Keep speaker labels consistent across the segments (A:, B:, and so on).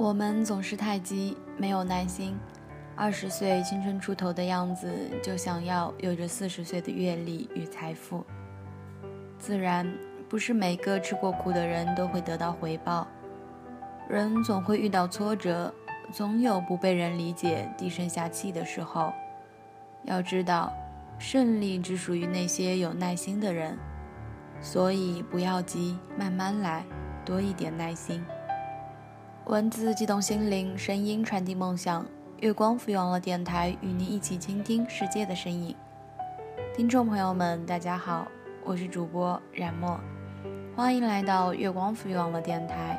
A: 我们总是太急，没有耐心。二十岁青春出头的样子，就想要有着四十岁的阅历与财富。自然，不是每个吃过苦的人都会得到回报。人总会遇到挫折，总有不被人理解、低声下气的时候。要知道，胜利只属于那些有耐心的人。所以不要急，慢慢来，多一点耐心。文字激动心灵，声音传递梦想。月光赋予网络电台与您一起倾听世界的声音。听众朋友们，大家好，我是主播冉墨，欢迎来到月光赋予网络电台。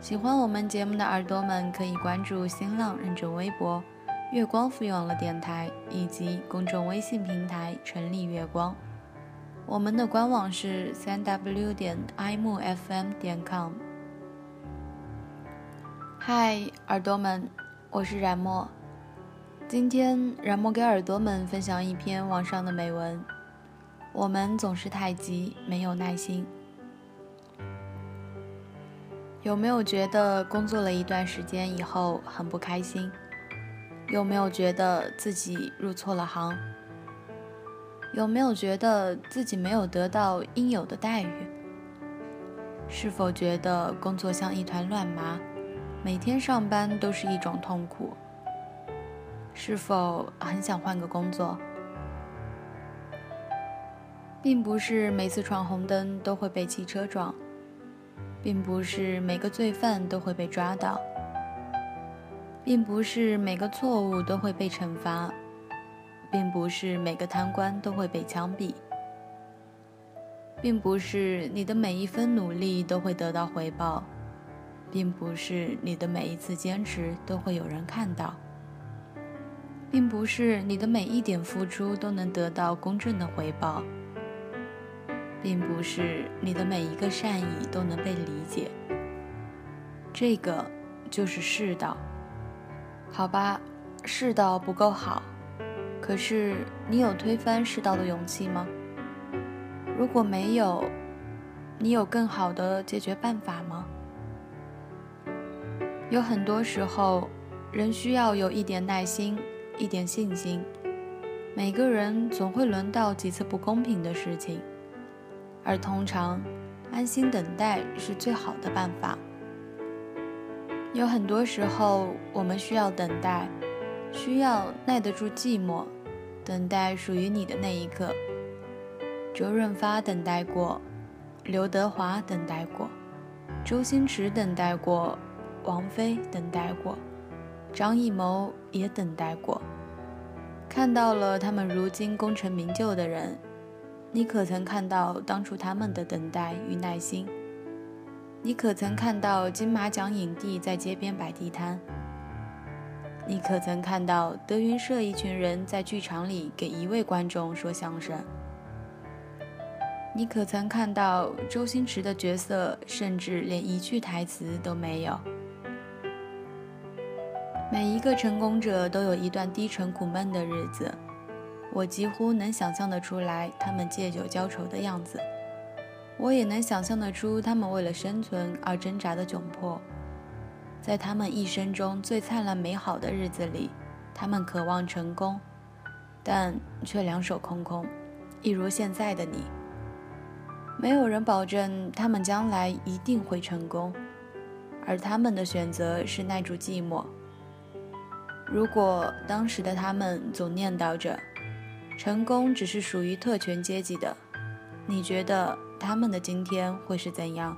A: 喜欢我们节目的耳朵们，可以关注新浪认证微博“月光赋予网络电台”以及公众微信平台“成立月光”。我们的官网是三 w 点 imufm 点 com。嗨，耳朵们，我是冉墨。今天，冉墨给耳朵们分享一篇网上的美文。我们总是太急，没有耐心。有没有觉得工作了一段时间以后很不开心？有没有觉得自己入错了行？有没有觉得自己没有得到应有的待遇？是否觉得工作像一团乱麻？每天上班都是一种痛苦。是否很想换个工作？并不是每次闯红灯都会被汽车撞，并不是每个罪犯都会被抓到，并不是每个错误都会被惩罚，并不是每个贪官都会被枪毙，并不是你的每一分努力都会得到回报。并不是你的每一次坚持都会有人看到，并不是你的每一点付出都能得到公正的回报，并不是你的每一个善意都能被理解。这个就是世道，好吧？世道不够好，可是你有推翻世道的勇气吗？如果没有，你有更好的解决办法吗？有很多时候，人需要有一点耐心，一点信心。每个人总会轮到几次不公平的事情，而通常，安心等待是最好的办法。有很多时候，我们需要等待，需要耐得住寂寞，等待属于你的那一刻。周润发等待过，刘德华等待过，周星驰等待过。王菲等待过，张艺谋也等待过。看到了他们如今功成名就的人，你可曾看到当初他们的等待与耐心？你可曾看到金马奖影帝在街边摆地摊？你可曾看到德云社一群人在剧场里给一位观众说相声？你可曾看到周星驰的角色甚至连一句台词都没有？每一个成功者都有一段低沉苦闷的日子，我几乎能想象得出来他们借酒浇愁的样子，我也能想象得出他们为了生存而挣扎的窘迫。在他们一生中最灿烂美好的日子里，他们渴望成功，但却两手空空，一如现在的你。没有人保证他们将来一定会成功，而他们的选择是耐住寂寞。如果当时的他们总念叨着，成功只是属于特权阶级的，你觉得他们的今天会是怎样？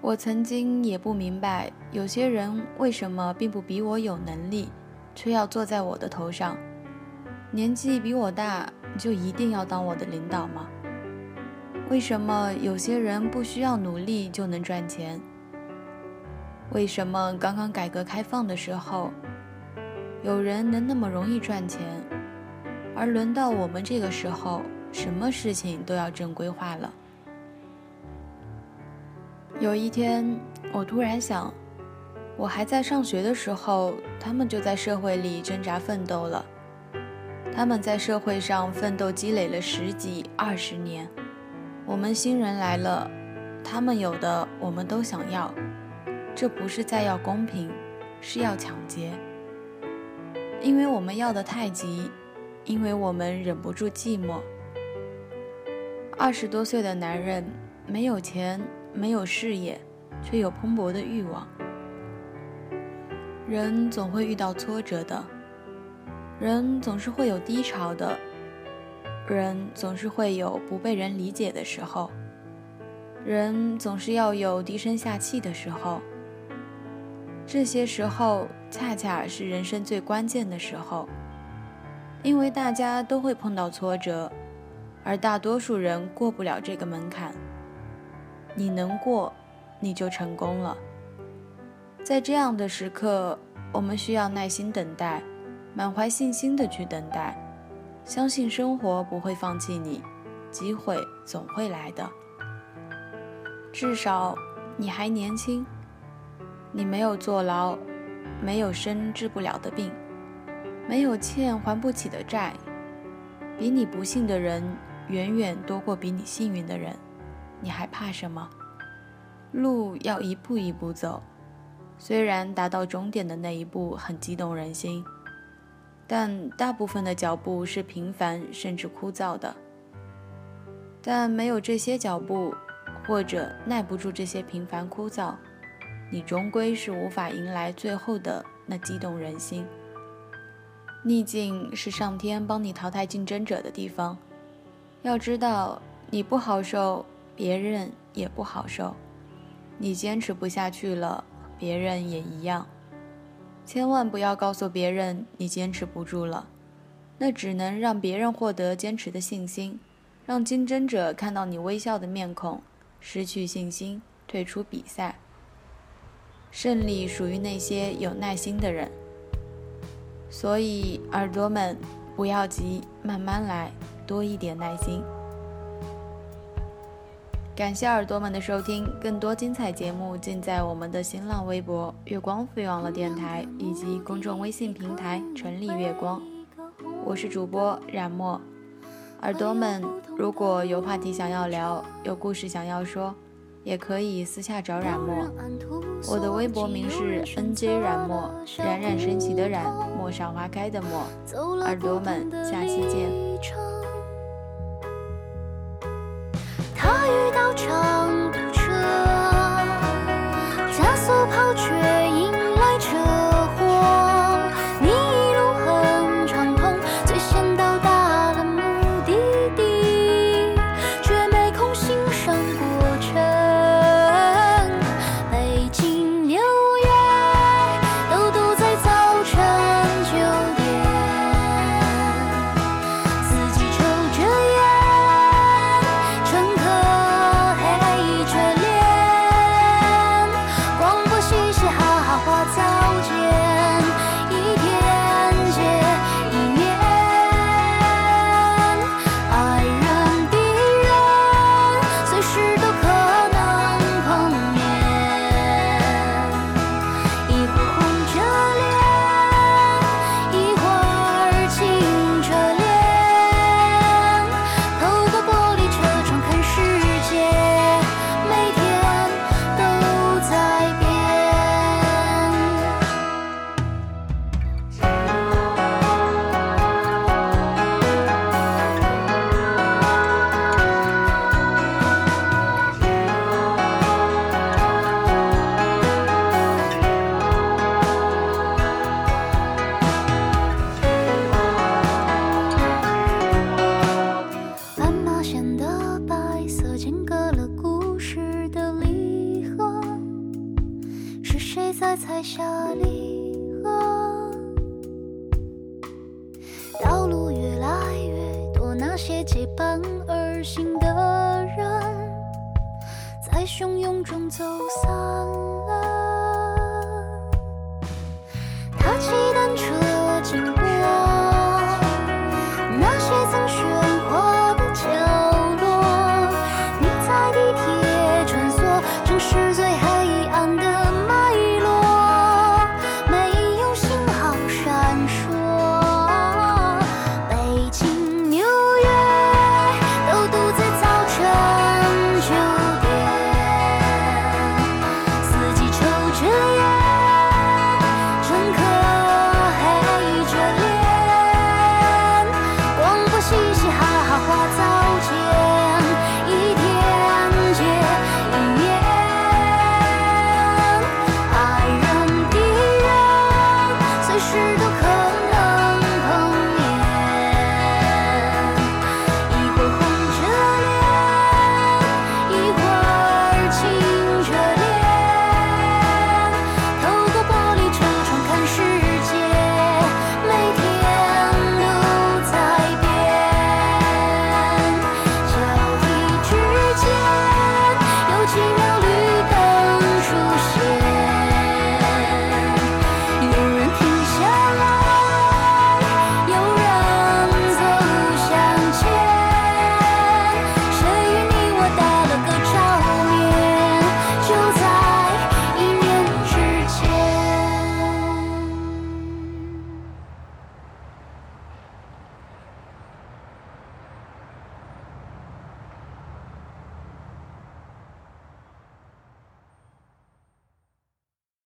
A: 我曾经也不明白，有些人为什么并不比我有能力，却要坐在我的头上？年纪比我大，就一定要当我的领导吗？为什么有些人不需要努力就能赚钱？为什么刚刚改革开放的时候，有人能那么容易赚钱，而轮到我们这个时候，什么事情都要正规化了？有一天，我突然想，我还在上学的时候，他们就在社会里挣扎奋斗了。他们在社会上奋斗积累了十几二十年，我们新人来了，他们有的我们都想要。这不是在要公平，是要抢劫。因为我们要的太急，因为我们忍不住寂寞。二十多岁的男人，没有钱，没有事业，却有蓬勃的欲望。人总会遇到挫折的，人总是会有低潮的，人总是会有不被人理解的时候，人总是要有低声下气的时候。这些时候，恰恰是人生最关键的时候，因为大家都会碰到挫折，而大多数人过不了这个门槛。你能过，你就成功了。在这样的时刻，我们需要耐心等待，满怀信心的去等待，相信生活不会放弃你，机会总会来的。至少你还年轻，你没有坐牢，没有生治不了的病，没有欠还不起的债，比你不幸的人远远多过比你幸运的人，你还怕什么？路要一步一步走。虽然达到终点的那一步很激动人心，但大部分的脚步是平凡甚至枯燥的。但没有这些脚步，或者耐不住这些平凡枯燥，你终归是无法迎来最后的那激动人心。逆境是上天帮你淘汰竞争者的地方。要知道，你不好受，别人也不好受。你坚持不下去了。别人也一样，千万不要告诉别人你坚持不住了，那只能让别人获得坚持的信心，让竞争者看到你微笑的面孔，失去信心，退出比赛。胜利属于那些有耐心的人，所以耳朵们不要急，慢慢来，多一点耐心。感谢耳朵们的收听，更多精彩节目尽在我们的新浪微博“月光飞网络电台”以及公众微信平台“纯丽月光”。我是主播冉墨。耳朵们，如果有话题想要聊，有故事想要说，也可以私下找冉墨。我的微博名是 NJ 冉墨，冉冉升起的冉，陌上花开的陌。耳朵们，下期见。长途车，